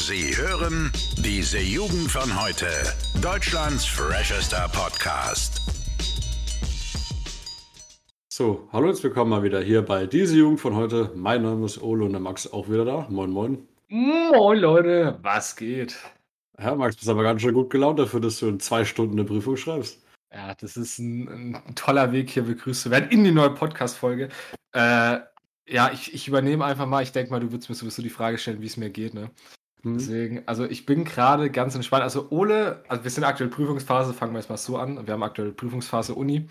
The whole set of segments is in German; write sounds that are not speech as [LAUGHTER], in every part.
Sie hören diese Jugend von heute. Deutschlands freshester Podcast. So, hallo und willkommen mal wieder hier bei diese Jugend von heute. Mein Name ist Olo und der Max ist auch wieder da. Moin, moin. Moin Leute, was geht? Ja, Max, bist aber ganz schön gut gelaunt dafür, dass du in zwei Stunden eine Prüfung schreibst. Ja, das ist ein, ein toller Weg, hier begrüßt zu werden in die neue Podcast-Folge. Äh, ja, ich, ich übernehme einfach mal. Ich denke mal, du würdest mir sowieso die Frage stellen, wie es mir geht, ne? Hm. Deswegen, also ich bin gerade ganz entspannt. Also Ole, also wir sind aktuell Prüfungsphase, fangen wir jetzt mal so an. Wir haben aktuell Prüfungsphase Uni.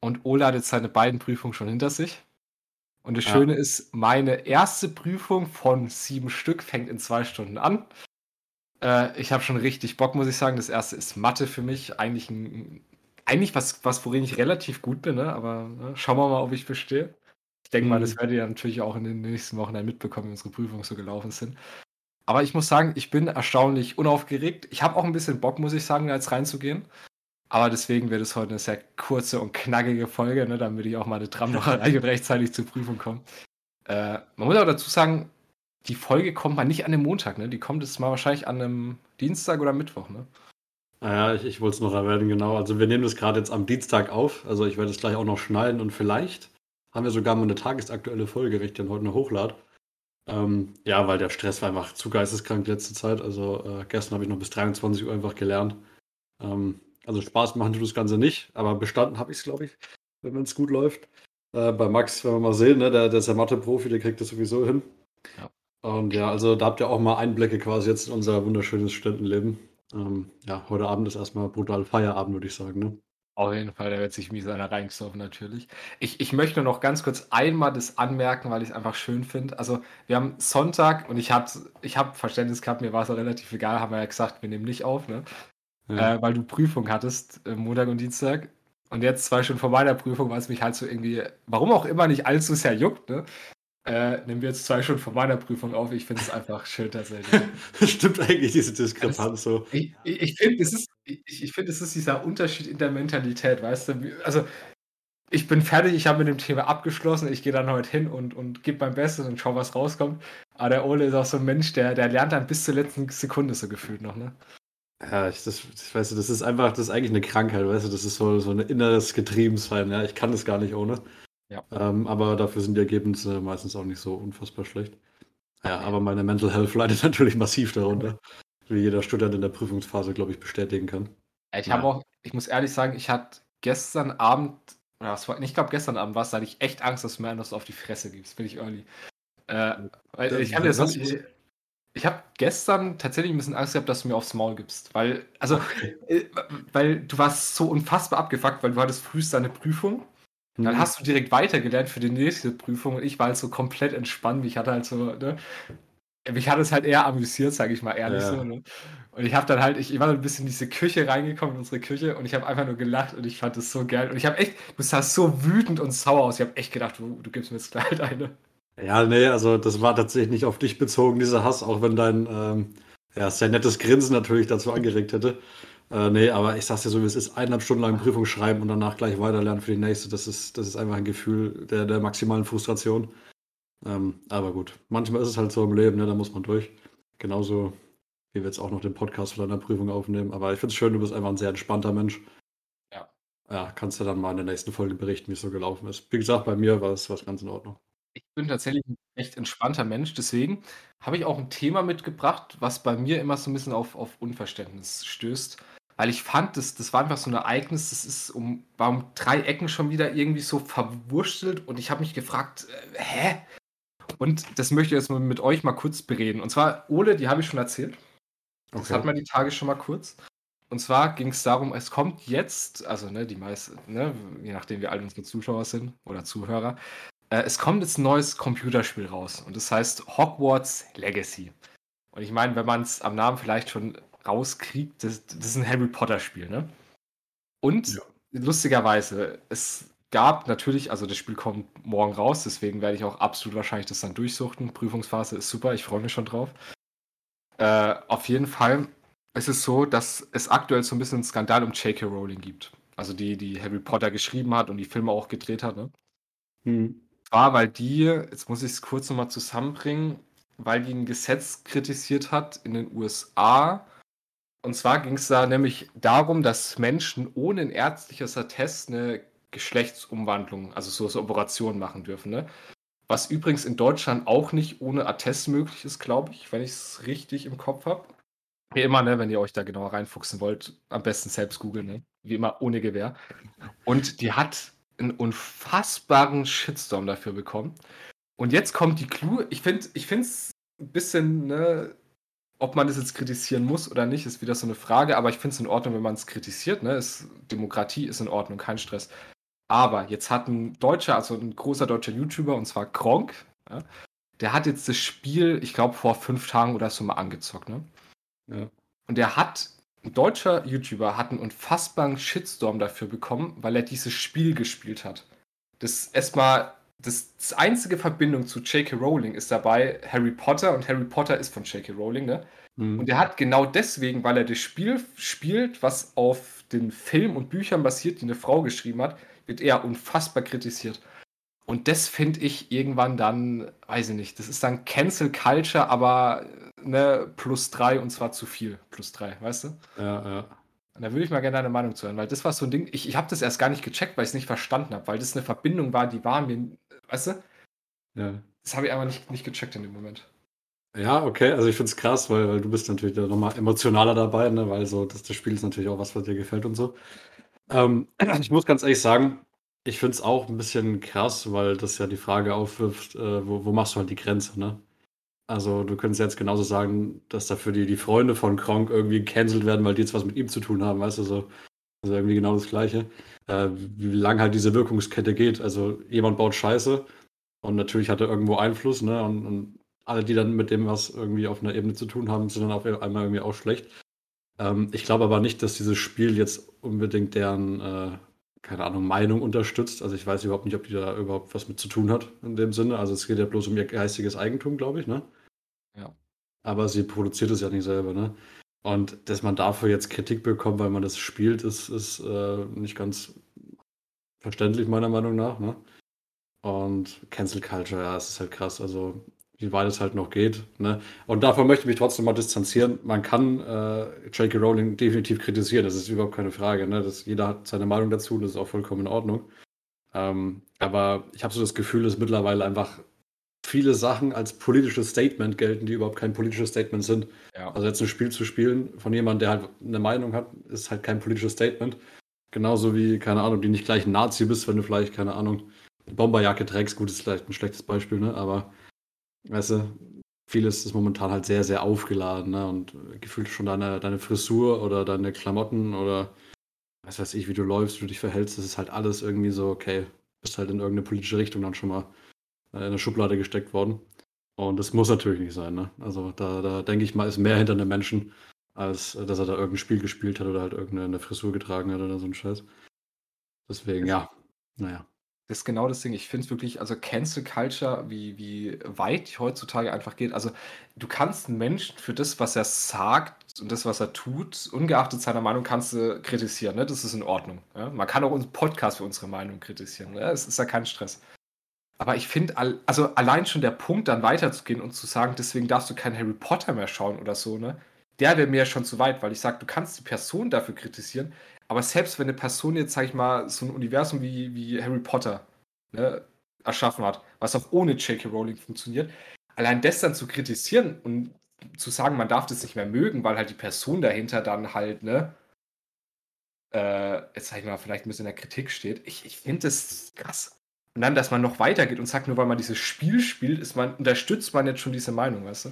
Und Ole hat jetzt seine beiden Prüfungen schon hinter sich. Und das Ja. Schöne ist, meine erste Prüfung von sieben Stück fängt in zwei Stunden an. Äh, ich habe schon richtig Bock, muss ich sagen. Das erste ist Mathe für mich. Eigentlich, ein, eigentlich was, was, worin ich relativ gut bin, ne? aber ne? schauen wir mal, ob ich bestehe. Ich denke mal, Mhm. das werdet ihr natürlich auch in den nächsten Wochen dann mitbekommen, wie unsere Prüfungen so gelaufen sind. Aber ich muss sagen, ich bin erstaunlich unaufgeregt. Ich habe auch ein bisschen Bock, muss ich sagen, jetzt reinzugehen. Aber deswegen wird es heute eine sehr kurze und knackige Folge, ne, damit ich auch meine Tram noch [LAUGHS] und rechtzeitig zur Prüfung komme. Äh, man muss aber dazu sagen, die Folge kommt mal nicht an dem Montag, ne? Die kommt jetzt mal wahrscheinlich an einem Dienstag oder Mittwoch, ne? Naja, ich, ich wollte es noch erwähnen, genau. Also wir nehmen das gerade jetzt am Dienstag auf. Also ich werde es gleich auch noch schneiden und vielleicht haben wir sogar mal eine tagesaktuelle Folge, wenn ich dann heute noch hochlade. Ähm, ja, weil der Stress war einfach zu geisteskrank letzte Zeit. Also äh, gestern habe ich noch bis 23 Uhr einfach gelernt. Ähm, also Spaß machen tut das Ganze nicht, aber bestanden habe ich es, glaube ich, wenn es gut läuft. Äh, bei Max, wenn wir mal sehen, ne, der, der ist ja Mathe-Profi, der kriegt das sowieso hin. Ja. Und ja, also da habt ihr auch mal Einblicke quasi jetzt in unser wunderschönes Studentenleben. Ähm, ja, heute Abend ist erstmal brutal Feierabend, würde ich sagen. Ne? Auf jeden Fall, der wird sich mies einer reingesoffen, natürlich. Ich, ich möchte nur noch ganz kurz einmal das anmerken, weil ich es einfach schön finde. Also, wir haben Sonntag und ich habe ich hab Verständnis gehabt, mir war es auch relativ egal, haben wir ja gesagt, wir nehmen nicht auf, ne? Ja. Äh, weil du Prüfung hattest, äh, Montag und Dienstag. Und jetzt zwei Stunden vor meiner Prüfung, weil es mich halt so irgendwie, warum auch immer, nicht allzu sehr juckt, ne? Äh, nehmen wir jetzt zwei Stunden vor meiner Prüfung auf. Ich finde es einfach schön tatsächlich. [LAUGHS] Stimmt eigentlich diese Diskrepanz so. Ich, ich, ich finde, es ist, ich, ich finde, es ist dieser Unterschied in der Mentalität, weißt du? Also, ich bin fertig, ich habe mit dem Thema abgeschlossen, ich gehe dann heute hin und, und gebe mein Bestes und schau, was rauskommt. Aber der Ole ist auch so ein Mensch, der, der lernt dann bis zur letzten Sekunde so gefühlt noch, ne? Ja, ich, das, weißt du, das ist einfach, das ist eigentlich eine Krankheit, weißt du, das ist so, so ein inneres Getriebensein, ja, ich kann das gar nicht ohne. Ja. Ähm, aber dafür sind die Ergebnisse meistens auch nicht so unfassbar schlecht. Ja, aber meine Mental Health leidet [LAUGHS] natürlich massiv darunter, wie jeder Student in der Prüfungsphase, glaube ich, bestätigen kann. Ich Ja. habe auch, ich muss ehrlich sagen, ich hatte gestern Abend, oder was war, ich glaube gestern Abend war es, da hatte ich echt Angst, dass du mir anders auf die Fresse gibst, bin ich early. Äh, weil ich habe ich, ich habe gestern tatsächlich ein bisschen Angst gehabt, dass du mir aufs Maul gibst, weil, also, äh, weil du warst so unfassbar abgefuckt, weil du hattest frühst deine Prüfung, dann Mhm. hast du direkt weitergelernt für die nächste Prüfung und ich war halt so komplett entspannt, ich hatte halt so, ne, mich hat es halt eher amüsiert, sage ich mal ehrlich Ja. so, ne? Und ich habe dann halt, ich, ich war dann ein bisschen in diese Küche reingekommen, in unsere Küche, und ich habe einfach nur gelacht und ich fand das so geil. Und ich habe echt, du sahst so wütend und sauer aus. Ich habe echt gedacht, du, du gibst mir jetzt gleich [LAUGHS] eine. Ja, nee, also das war tatsächlich nicht auf dich bezogen, dieser Hass, auch wenn dein ähm, ja, sehr nettes Grinsen natürlich dazu angeregt hätte. Äh, nee, aber ich sag's dir so, wie es ist, eineinhalb Stunden lang Prüfung schreiben und danach gleich weiterlernen für die nächste, das ist, das ist einfach ein Gefühl der, der maximalen Frustration. Ähm, aber gut, manchmal ist es halt so im Leben, ne, da muss man durch. Genauso wie wir jetzt auch noch den Podcast von deiner Prüfung aufnehmen. Aber ich find's schön, du bist einfach ein sehr entspannter Mensch. Ja. Ja, kannst du dann mal in der nächsten Folge berichten, wie es so gelaufen ist. Wie gesagt, bei mir war es was ganz in Ordnung. Ich bin tatsächlich ein echt entspannter Mensch, deswegen habe ich auch ein Thema mitgebracht, was bei mir immer so ein bisschen auf, auf Unverständnis stößt. Weil ich fand, das, das war einfach so ein Ereignis, das ist um, war um drei Ecken schon wieder irgendwie so verwurstelt und ich habe mich gefragt, äh, hä? Und das möchte ich jetzt mal mit euch mal kurz bereden. Und zwar, Ole, die habe ich schon erzählt. Das hat man die Tage schon mal kurz. Und zwar ging es darum, es kommt jetzt, also ne, die meisten, ne, je nachdem wie alt unsere Zuschauer sind oder Zuhörer, äh, es kommt jetzt ein neues Computerspiel raus und das heißt Hogwarts Legacy. Und ich meine, wenn man es am Namen vielleicht schon rauskriegt, das, das ist ein Harry Potter Spiel, ne? Und Ja. lustigerweise, es gab natürlich, also das Spiel kommt morgen raus, deswegen werde ich auch absolut wahrscheinlich das dann durchsuchten. Prüfungsphase ist super, ich freue mich schon drauf. Äh, auf jeden Fall ist es so, dass es aktuell so ein bisschen einen Skandal um J.K. Rowling gibt. Also die, die Harry Potter geschrieben hat und die Filme auch gedreht hat. Ne? Hm. War, weil die, jetzt muss ich es kurz nochmal zusammenbringen, weil die ein Gesetz kritisiert hat in den USA. Und zwar ging es da nämlich darum, dass Menschen ohne ein ärztliches Attest eine Geschlechtsumwandlung, also so, so Operationen machen dürfen. Ne? Was übrigens in Deutschland auch nicht ohne Attest möglich ist, glaube ich, wenn ich es richtig im Kopf habe. Wie immer, ne, wenn ihr euch da genauer reinfuchsen wollt, am besten selbst googeln, ne? Wie immer ohne Gewehr. Und die hat einen unfassbaren Shitstorm dafür bekommen. Und jetzt kommt die Clue. Ich finde es ein bisschen, ne, ob man das jetzt kritisieren muss oder nicht, ist wieder so eine Frage, aber ich finde es in Ordnung, wenn man es kritisiert. Ne? Ist, Demokratie ist in Ordnung, kein Stress. Aber jetzt hat ein deutscher, also ein großer deutscher YouTuber, und zwar Gronk, ja, der hat jetzt das Spiel, ich glaube, vor fünf Tagen oder so mal angezockt. Ne? Ja. Und der hat, ein deutscher YouTuber hat einen unfassbaren Shitstorm dafür bekommen, weil er dieses Spiel gespielt hat. Das erstmal, das, das einzige Verbindung zu J.K. Rowling ist dabei Harry Potter und Harry Potter ist von J.K. Rowling, ne? Mhm. Und er hat genau deswegen, weil er das Spiel spielt, was auf den Film und Büchern basiert, die eine Frau geschrieben hat, wird er unfassbar kritisiert. Und das finde ich irgendwann dann, weiß ich nicht, das ist dann Cancel Culture, aber ne, plus drei und zwar zu viel. Plus drei, weißt du? Ja, ja. Und da würde ich mal gerne deine Meinung zu hören, weil das war so ein Ding, ich, ich habe das erst gar nicht gecheckt, weil ich es nicht verstanden habe, weil das eine Verbindung war, die war mir, weißt du? Ja. Das habe ich einfach nicht, nicht gecheckt in dem Moment. Ja, okay, also ich finde es krass, weil, weil du bist natürlich da nochmal emotionaler dabei, ne? weil so das, das Spiel ist natürlich auch was, was dir gefällt und so. Ähm, [CLEARS THROAT] ich muss ganz ehrlich sagen, ich finde es auch ein bisschen krass, weil das ja die Frage aufwirft, äh, wo, wo machst du halt die Grenze, ne? Also du könntest jetzt genauso sagen, dass dafür die, die Freunde von Kronk irgendwie gecancelt werden, weil die jetzt was mit ihm zu tun haben, weißt du, so. Also irgendwie genau das Gleiche. Äh, wie lang halt diese Wirkungskette geht. Also jemand baut Scheiße und natürlich hat er irgendwo Einfluss, ne? Und, und alle, die dann mit dem was irgendwie auf einer Ebene zu tun haben, sind dann auf einmal irgendwie auch schlecht. Ähm, ich glaube aber nicht, dass dieses Spiel jetzt unbedingt deren, äh, keine Ahnung, Meinung unterstützt. Also ich weiß überhaupt nicht, ob die da überhaupt was mit zu tun hat in dem Sinne. Also es geht ja bloß um ihr geistiges Eigentum, glaube ich, ne? Ja. Aber sie produziert es ja nicht selber, ne? Und dass man dafür jetzt Kritik bekommt, weil man das spielt, ist, ist äh, nicht ganz verständlich, meiner Meinung nach, ne? Und Cancel Culture, ja, es ist halt krass. Also wie weit es halt noch geht. Ne? Und davon möchte ich mich trotzdem mal distanzieren. Man kann äh, J.K. Rowling definitiv kritisieren, das ist überhaupt keine Frage. Ne? Das, jeder hat seine Meinung dazu, das ist auch vollkommen in Ordnung. Ähm, aber ich habe so das Gefühl, dass mittlerweile einfach viele Sachen als politisches Statement gelten, die überhaupt kein politisches Statement sind. Ja. Also jetzt ein Spiel zu spielen von jemandem, der halt eine Meinung hat, ist halt kein politisches Statement. Genauso wie, keine Ahnung, die nicht gleich ein Nazi bist, wenn du vielleicht, keine Ahnung, eine Bomberjacke trägst. Gut, ist vielleicht ein schlechtes Beispiel, ne? aber Weißt du, vieles ist momentan halt sehr, sehr aufgeladen, ne? Und gefühlt schon deine, deine Frisur oder deine Klamotten oder was weiß ich, wie du läufst, wie du dich verhältst, das ist halt alles irgendwie so, okay, bist halt in irgendeine politische Richtung dann schon mal in eine Schublade gesteckt worden. Und das muss natürlich nicht sein, ne? Also da, da denke ich mal, ist mehr hinter einem Menschen, als dass er da irgendein Spiel gespielt hat oder halt irgendeine Frisur getragen hat oder so ein Scheiß. Deswegen, ja, naja. Das ist genau das Ding. Ich finde es wirklich, also Cancel Culture, wie, wie weit heutzutage einfach geht. Also, du kannst einen Menschen für das, was er sagt und das, was er tut, ungeachtet seiner Meinung, kannst du kritisieren. Ne? Das ist in Ordnung. Ja? Man kann auch unseren Podcast für unsere Meinung kritisieren. Ne? Es ist ja kein Stress. Aber ich finde, also allein schon der Punkt, dann weiterzugehen und zu sagen, deswegen darfst du kein Harry Potter mehr schauen oder so, ne? Der wäre mir schon zu weit, weil ich sage, du kannst die Person dafür kritisieren, aber selbst wenn eine Person jetzt, sag ich mal, so ein Universum wie, wie Harry Potter ne, erschaffen hat, was auch ohne J.K. Rowling funktioniert, allein das dann zu kritisieren und zu sagen, man darf das nicht mehr mögen, weil halt die Person dahinter dann halt, ne, äh, jetzt sag ich mal, vielleicht ein bisschen in der Kritik steht. Ich, ich finde das krass. Und dann, dass man noch weitergeht und sagt, nur weil man dieses Spiel spielt, ist man, unterstützt man jetzt schon diese Meinung, weißt du?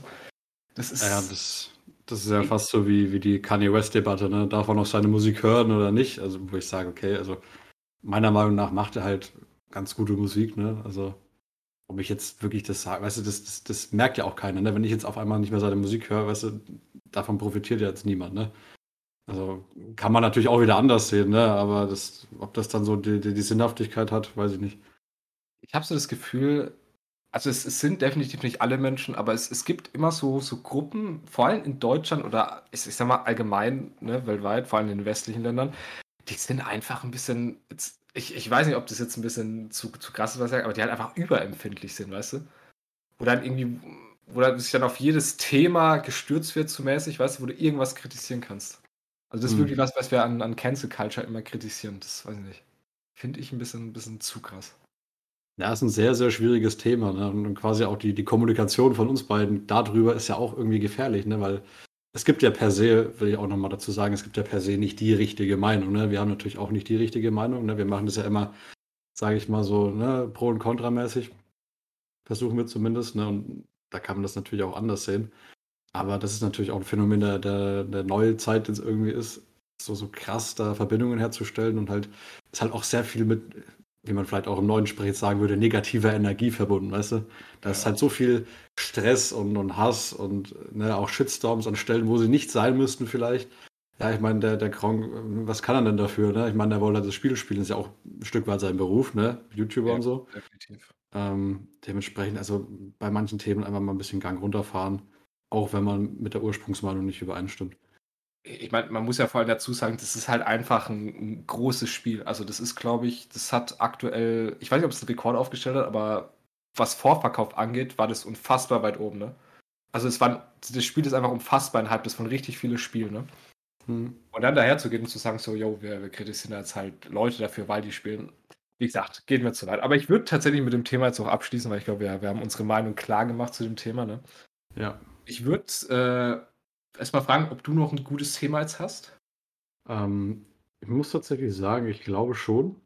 Das ist. Ja, das, das ist ja fast so wie, wie die Kanye West-Debatte, ne? Darf er noch seine Musik hören oder nicht? Also, wo ich sage, okay, also meiner Meinung nach macht er halt ganz gute Musik, ne? Also, ob ich jetzt wirklich das sage, weißt du, das, das, das merkt ja auch keiner, ne? Wenn ich jetzt auf einmal nicht mehr seine Musik höre, weißt du, davon profitiert ja jetzt niemand, ne? Also kann man natürlich auch wieder anders sehen, ne? Aber das, ob das dann so die, die, die Sinnhaftigkeit hat, weiß ich nicht. Ich habe so das Gefühl, also es, es, sind definitiv nicht alle Menschen, aber es, es gibt immer so, so Gruppen, vor allem in Deutschland oder ich, ich sag mal allgemein, ne, weltweit, vor allem in den westlichen Ländern, die sind einfach ein bisschen, ich, ich weiß nicht, ob das jetzt ein bisschen zu, zu krass ist, was ich sage, aber die halt einfach überempfindlich sind, weißt du? Wo dann irgendwie, wo da sich dann auf jedes Thema gestürzt wird, zu mäßig, weißt du, wo du irgendwas kritisieren kannst. Also das ist Hm. wirklich was, was wir an, an Cancel Culture immer kritisieren. Das weiß ich nicht. Finde ich ein bisschen, ein bisschen zu krass. Ja, ist ein sehr, sehr schwieriges Thema. Ne? Und quasi auch die, die Kommunikation von uns beiden darüber ist ja auch irgendwie gefährlich, ne? weil es gibt ja per se, will ich auch nochmal dazu sagen, es gibt ja per se nicht die richtige Meinung. Ne? Wir haben natürlich auch nicht die richtige Meinung. Ne? Wir machen das ja immer, sage ich mal so, ne? pro- und kontramäßig. Versuchen wir zumindest. Ne? Und da kann man das natürlich auch anders sehen. Aber das ist natürlich auch ein Phänomen der, der, der neuen Zeit, das irgendwie ist, so, so krass da Verbindungen herzustellen und halt ist halt auch sehr viel mit, wie man vielleicht auch im neuen Sprech jetzt sagen würde, negativer Energie verbunden, weißt du? Da ist halt so viel Stress und, und Hass und ne, auch Shitstorms an Stellen, wo sie nicht sein müssten vielleicht. Ja, ich meine, der, der Kronk, was kann er denn dafür, ne? Ich meine, der wollte das Spiel spielen, ist ja auch ein Stück weit sein Beruf, ne? YouTuber Ja. und so. Definitiv. Ähm, dementsprechend, also bei manchen Themen einfach mal ein bisschen Gang runterfahren, auch wenn man mit der Ursprungsmeinung nicht übereinstimmt. Ich meine, man muss ja vor allem dazu sagen, das ist halt einfach ein, ein großes Spiel. Also das ist, glaube ich, das hat aktuell, ich weiß nicht, ob es einen Rekord aufgestellt hat, aber was Vorverkauf angeht, war das unfassbar weit oben, ne? Also es war, das Spiel ist einfach unfassbar innerhalb des von richtig viele Spielen, ne? Hm. Und dann daher zu gehen und zu sagen, so, yo, wir, wir kritisieren jetzt halt Leute dafür, weil die spielen. Wie gesagt, geht mir zu weit. Aber ich würde tatsächlich mit dem Thema jetzt auch abschließen, weil ich glaube, wir, wir haben unsere Meinung klar gemacht zu dem Thema. Ne? Ja. Ich würde äh, erstmal fragen, ob du noch ein gutes Thema jetzt hast. Ähm, ich muss tatsächlich sagen, ich glaube schon.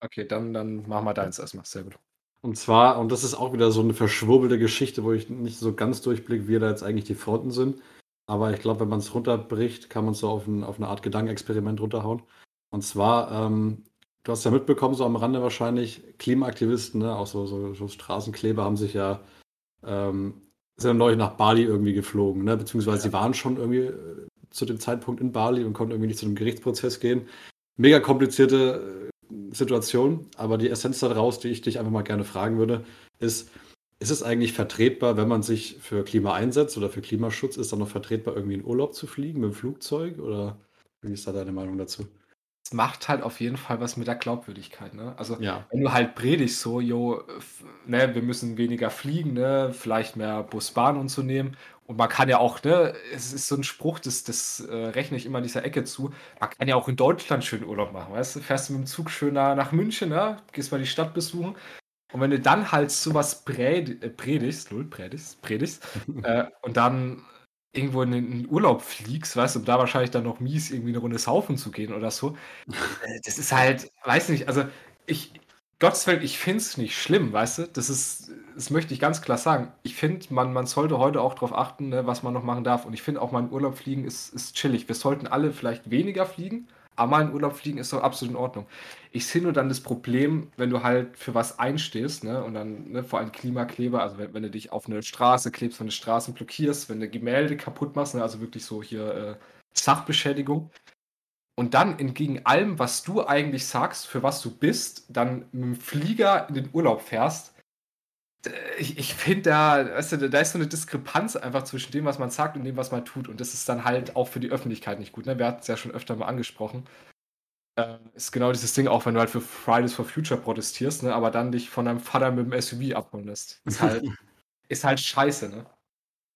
Okay, dann, dann machen wir deins erstmal. Sehr gut. Und zwar, und das ist auch wieder so eine verschwurbelte Geschichte, wo ich nicht so ganz durchblicke, wie da jetzt eigentlich die Fronten sind. Aber ich glaube, wenn man es runterbricht, kann man es so auf, ein, auf eine Art Gedankenexperiment runterhauen. Und zwar, ähm, du hast ja mitbekommen, so am Rande wahrscheinlich, Klimaaktivisten, ne, auch so, so, so Straßenkleber haben sich ja, ähm, sind dann neulich nach Bali irgendwie geflogen, ne? beziehungsweise sie waren schon irgendwie äh, zu dem Zeitpunkt in Bali und konnten irgendwie nicht zu einem Gerichtsprozess gehen. Mega komplizierte äh, Situation, aber die Essenz daraus, die ich dich einfach mal gerne fragen würde, ist, ist es eigentlich vertretbar, wenn man sich für Klima einsetzt oder für Klimaschutz, ist dann noch vertretbar, irgendwie in Urlaub zu fliegen mit dem Flugzeug? Oder wie ist da deine Meinung dazu? Es macht halt auf jeden Fall was mit der Glaubwürdigkeit. Ne? Also, Ja. wenn du halt predigst, so, jo, ne, wir müssen weniger fliegen, ne, vielleicht mehr Bus, Bahn und so nehmen. Und man kann ja auch, ne, es ist so ein Spruch, das, das äh, rechne ich immer in dieser Ecke zu. Man kann ja auch in Deutschland schön Urlaub machen, weißt du? Fährst du mit dem Zug schön nach, nach München, ne? Gehst mal die Stadt besuchen. Und wenn du dann halt sowas pred, äh, predigst, predigst, predigst, [LAUGHS] äh, und dann irgendwo in den Urlaub fliegst, weißt du, um da wahrscheinlich dann noch mies irgendwie eine Runde saufen zu gehen oder so. [LAUGHS] Äh, Das ist halt, weiß nicht, also ich, Gottes Willen, ich finde es nicht schlimm, weißt du? Das ist, das möchte ich ganz klar sagen. Ich finde, man, man sollte heute auch darauf achten, ne, was man noch machen darf. Und ich finde auch mal in Urlaub fliegen ist, ist chillig. Wir sollten alle vielleicht weniger fliegen, aber mal in Urlaub fliegen ist doch absolut in Ordnung. Ich sehe nur dann das Problem, wenn du halt für was einstehst, ne, und dann, ne, vor allem Klimakleber, also wenn, wenn du dich auf eine Straße klebst, wenn du Straßen blockierst, wenn du Gemälde kaputt machst, ne, also wirklich so hier äh, Sachbeschädigung. Und dann entgegen allem, was du eigentlich sagst, für was du bist, dann mit dem Flieger in den Urlaub fährst. Ich, ich finde, da, weißt du, da ist so eine Diskrepanz einfach zwischen dem, was man sagt und dem, was man tut. Und das ist dann halt auch für die Öffentlichkeit nicht gut. Ne? Wir hatten es ja schon öfter mal angesprochen. Äh, ist genau dieses Ding, auch wenn du halt für Fridays for Future protestierst, ne? aber dann dich von deinem Vater mit dem SUV abholen lässt. Ist halt, [LAUGHS] ist halt scheiße, ne?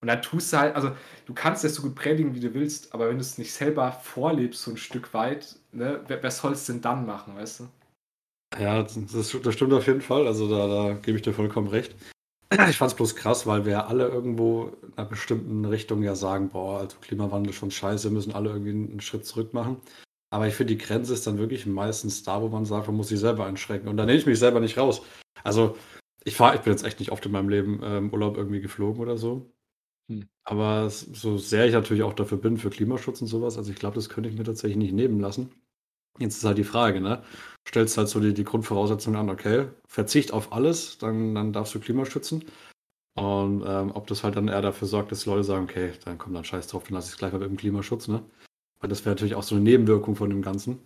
Und dann tust du halt, also du kannst das so gut predigen, wie du willst, aber wenn du es nicht selber vorlebst, so ein Stück weit, ne, wer, wer soll es denn dann machen, weißt du? Ja, das, das stimmt auf jeden Fall. Also da, da gebe ich dir vollkommen recht. Ich fand es bloß krass, weil wir ja alle irgendwo in einer bestimmten Richtung ja sagen, boah, also Klimawandel schon scheiße, müssen alle irgendwie einen Schritt zurück machen. Aber ich finde, die Grenze ist dann wirklich meistens da, wo man sagt, man muss sich selber einschränken. Und da nehme ich mich selber nicht raus. Also ich fahre, ich bin jetzt echt nicht oft in meinem Leben äh, im Urlaub irgendwie geflogen oder so. Hm. Aber so sehr ich natürlich auch dafür bin, für Klimaschutz und sowas, also ich glaube, das könnte ich mir tatsächlich nicht nehmen lassen. Jetzt ist halt die Frage, ne? Stellst halt so die, die Grundvoraussetzungen an, okay, Verzicht auf alles, dann, dann darfst du Klima schützen. Und ähm, ob das halt dann eher dafür sorgt, dass Leute sagen, okay, dann kommt dann scheiß drauf, dann lass ich es gleich mal mit dem Klimaschutz, ne? Weil das wäre natürlich auch so eine Nebenwirkung von dem Ganzen.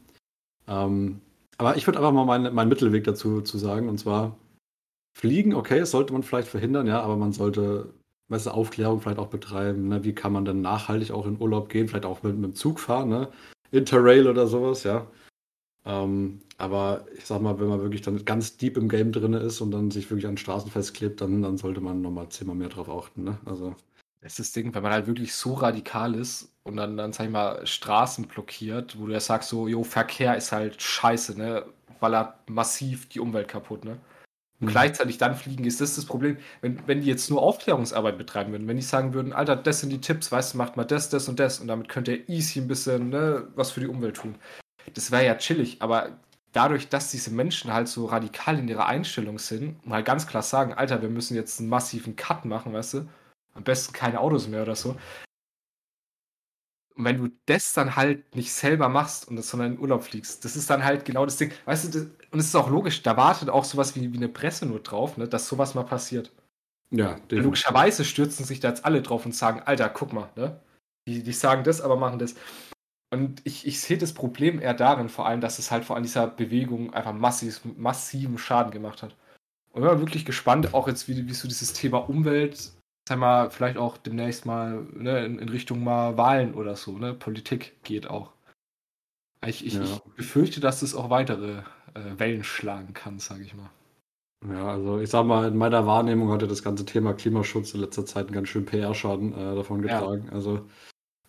Ähm, aber ich würde einfach mal meinen meinen Mittelweg dazu zu sagen, und zwar Fliegen, okay, das sollte man vielleicht verhindern, ja, aber man sollte weißt du, Aufklärung vielleicht auch betreiben, ne? Wie kann man dann nachhaltig auch in Urlaub gehen, vielleicht auch mit, mit dem Zug fahren, ne? Interrail oder sowas, ja. Ähm, aber ich sag mal, wenn man wirklich dann ganz deep im Game drin ist und dann sich wirklich an Straßen festklebt, dann, dann sollte man nochmal zehnmal mehr drauf achten. Ne? Also. Das ist das Ding, wenn man halt wirklich so radikal ist und dann, dann sag ich mal, Straßen blockiert, wo du ja sagst, so, jo, Verkehr ist halt scheiße, ne? Ballert massiv die Umwelt kaputt, ne? Und mhm. gleichzeitig dann fliegen, ist das das Problem, wenn, wenn die jetzt nur Aufklärungsarbeit betreiben würden, wenn die sagen würden, Alter, das sind die Tipps, weißt du, macht mal das, das und das und damit könnt ihr easy ein bisschen ne, was für die Umwelt tun. Das wäre ja chillig, aber dadurch, dass diese Menschen halt so radikal in ihrer Einstellung sind, mal ganz klar sagen, Alter, wir müssen jetzt einen massiven Cut machen, weißt du, am besten keine Autos mehr oder so. Und wenn du das dann halt nicht selber machst und das sondern in Urlaub fliegst, das ist dann halt genau das Ding. Weißt du, das, und es ist auch logisch, da wartet auch sowas wie, wie eine Presse nur drauf, ne, dass sowas mal passiert. Ja, definitiv. Logischerweise stürzen sich da jetzt alle drauf und sagen, Alter, guck mal, ne? Die, die sagen das, aber machen das. Und ich, ich sehe das Problem eher darin, vor allem, dass es halt vor allem dieser Bewegung einfach massiv, massiven Schaden gemacht hat. Und ich bin wirklich gespannt, auch jetzt, wie, wie so dieses Thema Umwelt sag mal, vielleicht auch demnächst mal ne, in, in, Richtung mal Wahlen oder so, ne? Politik geht auch. Ich, ich, ja. ich befürchte, dass es auch weitere Wellen schlagen kann, sage ich mal. Ja, also ich sag mal, in meiner Wahrnehmung hatte das ganze Thema Klimaschutz in letzter Zeit einen ganz schönen PR-Schaden äh, davon getragen. Ja. Also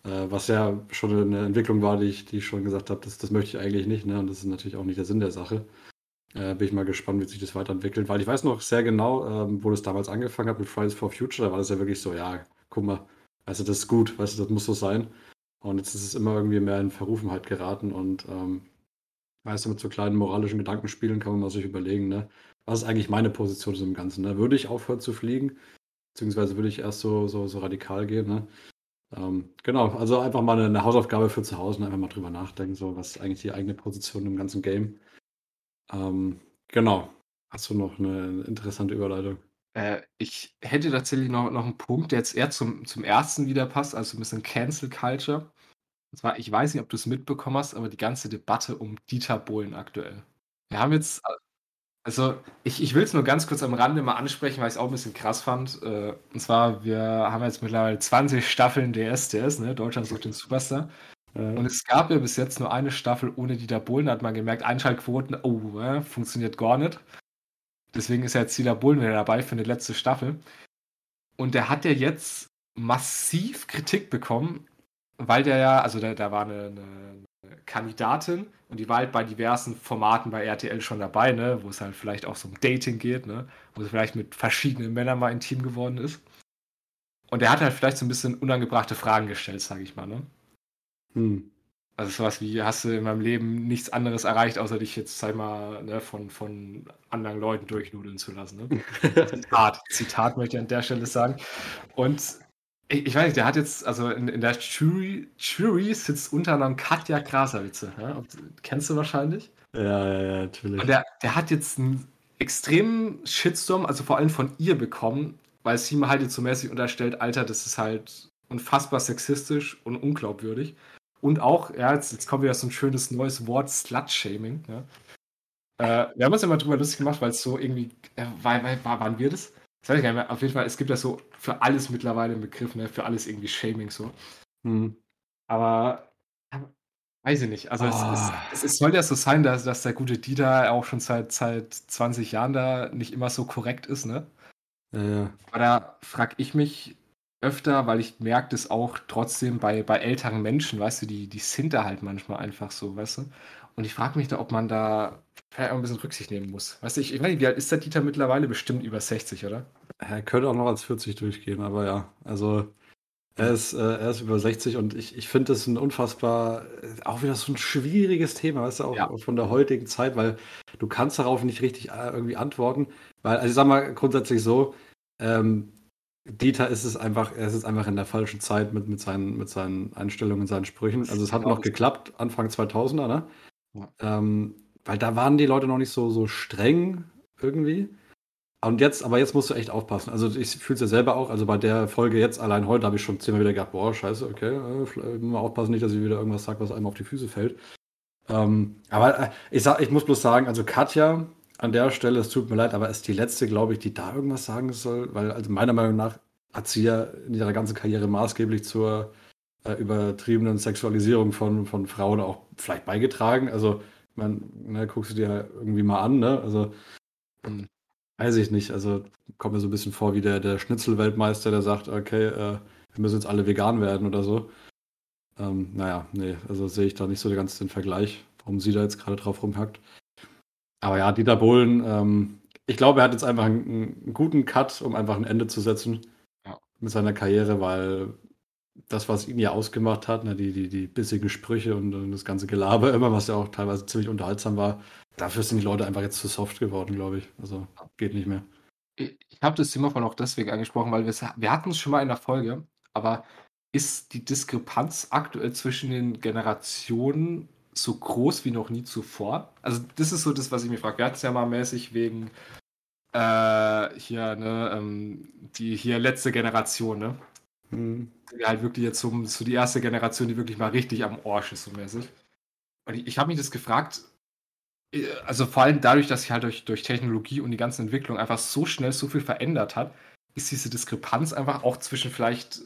äh, was ja schon eine Entwicklung war, die ich, die ich schon gesagt habe, das, das möchte ich eigentlich nicht, ne? Und das ist natürlich auch nicht der Sinn der Sache. Äh, bin ich mal gespannt, wie sich das weiterentwickelt, weil ich weiß noch sehr genau, ähm, wo das damals angefangen hat mit Fridays for Future, da war das ja wirklich so, ja, guck mal, du, das ist gut, weißt du, das muss so sein. Und jetzt ist es immer irgendwie mehr in Verrufenheit geraten und ähm, weißt du, mit so kleinen moralischen Gedankenspielen kann man mal sich überlegen, ne, was ist eigentlich meine Position im Ganzen, ne? Würde ich aufhören zu fliegen? Beziehungsweise würde ich erst so, so, so radikal gehen, ne? Ähm, genau, also einfach mal eine, eine, Hausaufgabe für zu Hause und einfach mal drüber nachdenken, so was ist eigentlich die eigene Position im ganzen Game. Ähm, genau. Hast du noch eine interessante Überleitung? Äh, ich hätte tatsächlich noch, noch einen Punkt, der jetzt eher zum, zum ersten wieder passt, also ein bisschen Cancel Culture. Und zwar, ich weiß nicht, ob du es mitbekommen hast, aber die ganze Debatte um Dieter Bohlen aktuell. Wir haben jetzt, also ich, ich will es nur ganz kurz am Rande mal ansprechen, weil ich es auch ein bisschen krass fand. Äh, und zwar, wir haben jetzt mittlerweile 20 Staffeln DSDS, ne? Deutschland sucht den Superstar. Und es gab ja bis jetzt nur eine Staffel ohne Dieter Bohlen. Da hat man gemerkt, Einschaltquoten, oh, äh, funktioniert gar nicht. Deswegen ist ja jetzt Dieter Bohlen wieder dabei für eine letzte Staffel. Und der hat ja jetzt massiv Kritik bekommen, weil der ja, also da, da war eine, eine, Kandidatin und die war halt bei diversen Formaten bei RTL schon dabei, ne, wo es halt vielleicht auch so um Dating geht, ne, wo es vielleicht mit verschiedenen Männern mal intim geworden ist. Und der hat halt vielleicht so ein bisschen unangebrachte Fragen gestellt, sage ich mal, ne. Hm. Also sowas wie, hast du in meinem Leben nichts anderes erreicht, außer dich jetzt, sag mal, ne, von, von anderen Leuten durchnudeln zu lassen. Ne? [LAUGHS] Zitat, Zitat möchte ich an der Stelle sagen. Und ich, ich weiß nicht, der hat jetzt, also in, in der Jury, Jury sitzt unter anderem Katja Krasavitze. Ja? Kennst du wahrscheinlich? Ja, ja, ja, natürlich. Und der, der hat jetzt einen extremen Shitstorm, also vor allem von ihr bekommen, weil sie mir halt jetzt so mäßig unterstellt, Alter, das ist halt unfassbar sexistisch und unglaubwürdig. Und auch, ja, jetzt, jetzt kommt wieder so ein schönes neues Wort, Slut-Shaming. Ja. Äh, wir haben uns ja mal drüber lustig gemacht, weil es so irgendwie, äh, war, war, waren wir das? Das weiß ich gar nicht mehr. Auf jeden Fall, es gibt ja so für alles mittlerweile einen Begriff, ne? für alles irgendwie Shaming so. Hm. Aber weiß ich nicht. Also oh. es, es, ah. es, es, soll ja so sein, dass, dass der gute Dieter auch schon seit, seit 20 Jahren da nicht immer so korrekt ist, ne? Ja. Aber da frage ich mich, öfter, weil ich merke das auch trotzdem bei, bei älteren Menschen, weißt du, die, die sind da halt manchmal einfach so, weißt du. Und ich frage mich da, ob man da vielleicht auch ein bisschen Rücksicht nehmen muss. Weißt du, ich, ich weiß nicht, wie alt ist der Dieter mittlerweile? Bestimmt über 60, oder? Er könnte auch noch als 40 durchgehen, aber ja, also er ist, äh, er ist über 60 und ich, ich finde das ein unfassbar, auch wieder so ein schwieriges Thema, weißt du, auch ja. von der heutigen Zeit, weil du kannst darauf nicht richtig äh, irgendwie antworten, weil, also ich sag mal grundsätzlich so, ähm, Dieter ist es einfach, er ist einfach in der falschen Zeit mit, mit, seinen, mit seinen Einstellungen, seinen Sprüchen. Also es hat noch geklappt, Anfang 2000er, ne? Ähm, weil da waren die Leute noch nicht so, so streng irgendwie. Und jetzt, aber jetzt musst du echt aufpassen. Also ich fühle es ja selber auch. Also bei der Folge jetzt allein heute habe ich schon zehnmal wieder gedacht, boah, scheiße, okay, äh, mal aufpassen nicht, dass ich wieder irgendwas sage, was einem auf die Füße fällt. Ähm, aber äh, ich, sag, ich muss bloß sagen, also Katja an der Stelle, es tut mir leid, aber ist die letzte, glaube ich, die da irgendwas sagen soll, weil also meiner Meinung nach hat sie ja in ihrer ganzen Karriere maßgeblich zur äh, übertriebenen Sexualisierung von, von Frauen auch vielleicht beigetragen. Also man, ne, guckst du dir halt irgendwie mal an, ne? Also, hm, weiß ich nicht. Also, kommt mir so ein bisschen vor wie der, der Schnitzelweltmeister, der sagt, okay, äh, wir müssen jetzt alle vegan werden oder so. Ähm, naja, nee, also sehe ich da nicht so ganz den Vergleich, warum sie da jetzt gerade drauf rumhackt. Aber ja, Dieter Bohlen, ähm, ich glaube, er hat jetzt einfach einen, einen, guten Cut, um einfach ein Ende zu setzen ja. mit seiner Karriere, weil das, was ihn ja ausgemacht hat, ne, die, die, die bissigen Sprüche und, und, das ganze Gelaber immer, was ja auch teilweise ziemlich unterhaltsam war, dafür sind die Leute einfach jetzt zu soft geworden, glaube ich. Also geht nicht mehr. Ich, habe das Thema von auch deswegen angesprochen, weil wir hatten es schon mal in der Folge, aber ist die Diskrepanz aktuell zwischen den Generationen so groß wie noch nie zuvor? Also, das ist so das, was ich mir frage. Wir hatten es ja mal mäßig wegen äh, hier, ne, ähm, die hier letzte Generation, ne? Mhm. Die halt wirklich jetzt so, so die erste Generation, die wirklich mal richtig am Arsch ist, so mäßig. Und ich, ich habe mich das gefragt, äh, also vor allem dadurch, dass sich halt durch, durch Technologie und die ganze Entwicklung einfach so schnell so viel verändert hat, ist diese Diskrepanz einfach auch zwischen vielleicht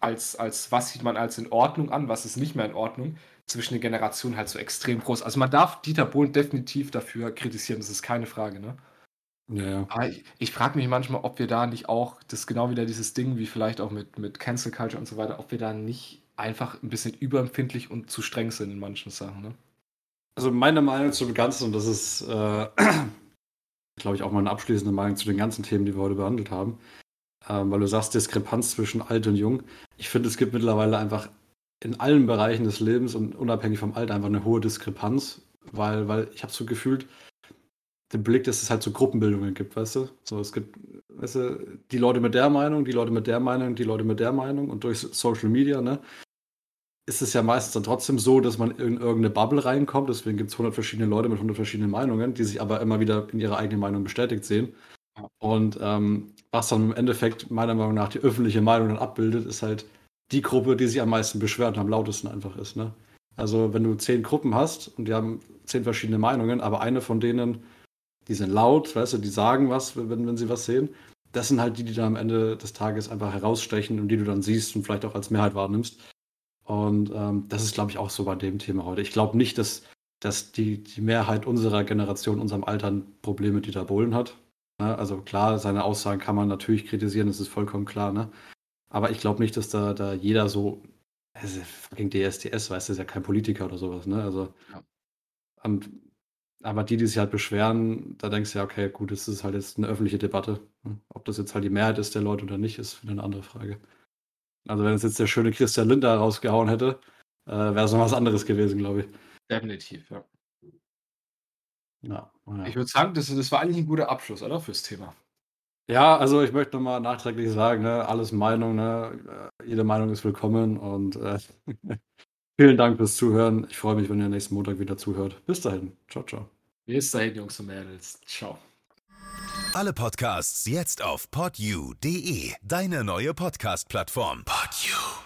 als, als was sieht man als in Ordnung an, was ist nicht mehr in Ordnung, zwischen den Generationen halt so extrem groß. Also man darf Dieter Bohlen definitiv dafür kritisieren, das ist keine Frage, ne? Ja, ja. Aber ich, ich frage mich manchmal, ob wir da nicht auch, das ist genau wieder dieses Ding, wie vielleicht auch mit, mit Cancel Culture und so weiter, ob wir da nicht einfach ein bisschen überempfindlich und zu streng sind in manchen Sachen, ne? Also meine Meinung zu dem Ganzen, und das ist, äh, [CLEARS THROAT] glaube ich, auch meine abschließende Meinung zu den ganzen Themen, die wir heute behandelt haben, ähm, weil du sagst, Diskrepanz zwischen alt und jung. Ich finde, es gibt mittlerweile einfach in allen Bereichen des Lebens und unabhängig vom Alter einfach eine hohe Diskrepanz, weil, weil ich habe so gefühlt den Blick, dass es halt so Gruppenbildungen gibt, weißt du? So, es gibt, weißt du, die Leute mit der Meinung, die Leute mit der Meinung, die Leute mit der Meinung und durch Social Media, ne? Ist es ja meistens dann trotzdem so, dass man in irgendeine Bubble reinkommt. Deswegen gibt es 100 verschiedene Leute mit 100 verschiedenen Meinungen, die sich aber immer wieder in ihrer eigenen Meinung bestätigt sehen. Und ähm, was dann im Endeffekt meiner Meinung nach die öffentliche Meinung dann abbildet, ist halt die Gruppe, die sich am meisten beschwert und am lautesten einfach ist. Ne? Also wenn du zehn Gruppen hast und die haben zehn verschiedene Meinungen, aber eine von denen, die sind laut, weißt du, die sagen was, wenn, wenn sie was sehen, das sind halt die, die dann am Ende des Tages einfach herausstechen und die du dann siehst und vielleicht auch als Mehrheit wahrnimmst. Und ähm, das ist, glaube ich, auch so bei dem Thema heute. Ich glaube nicht, dass, dass die, die Mehrheit unserer Generation, unserem Alter ein Problem mit Dieter Bohlen hat. Ne? Also klar, seine Aussagen kann man natürlich kritisieren, das ist vollkommen klar. Ne? Aber ich glaube nicht, dass da, da jeder so, also fucking DSDS, weißt du, ist ja kein Politiker oder sowas. Ne? Also, ja. und, aber die, die sich halt beschweren, da denkst du ja, okay, gut, das ist halt jetzt eine öffentliche Debatte. Ne? Ob das jetzt halt die Mehrheit ist der Leute oder nicht, ist wieder eine andere Frage. Also wenn es jetzt der schöne Christian Linder rausgehauen hätte, äh, wäre es noch was anderes gewesen, glaube ich. Definitiv, ja. Ja, ja. Ich würde sagen, das, das war eigentlich ein guter Abschluss, oder? Fürs Thema. Ja, also ich möchte nochmal nachträglich sagen, ne, alles Meinung, ne, äh, jede Meinung ist willkommen und äh, [LAUGHS] vielen Dank fürs Zuhören. Ich freue mich, wenn ihr nächsten Montag wieder zuhört. Bis dahin. Ciao, ciao. Bis dahin, Jungs und Mädels. Ciao. Alle Podcasts jetzt auf podyou.de, deine neue Podcast-Plattform. Podyou.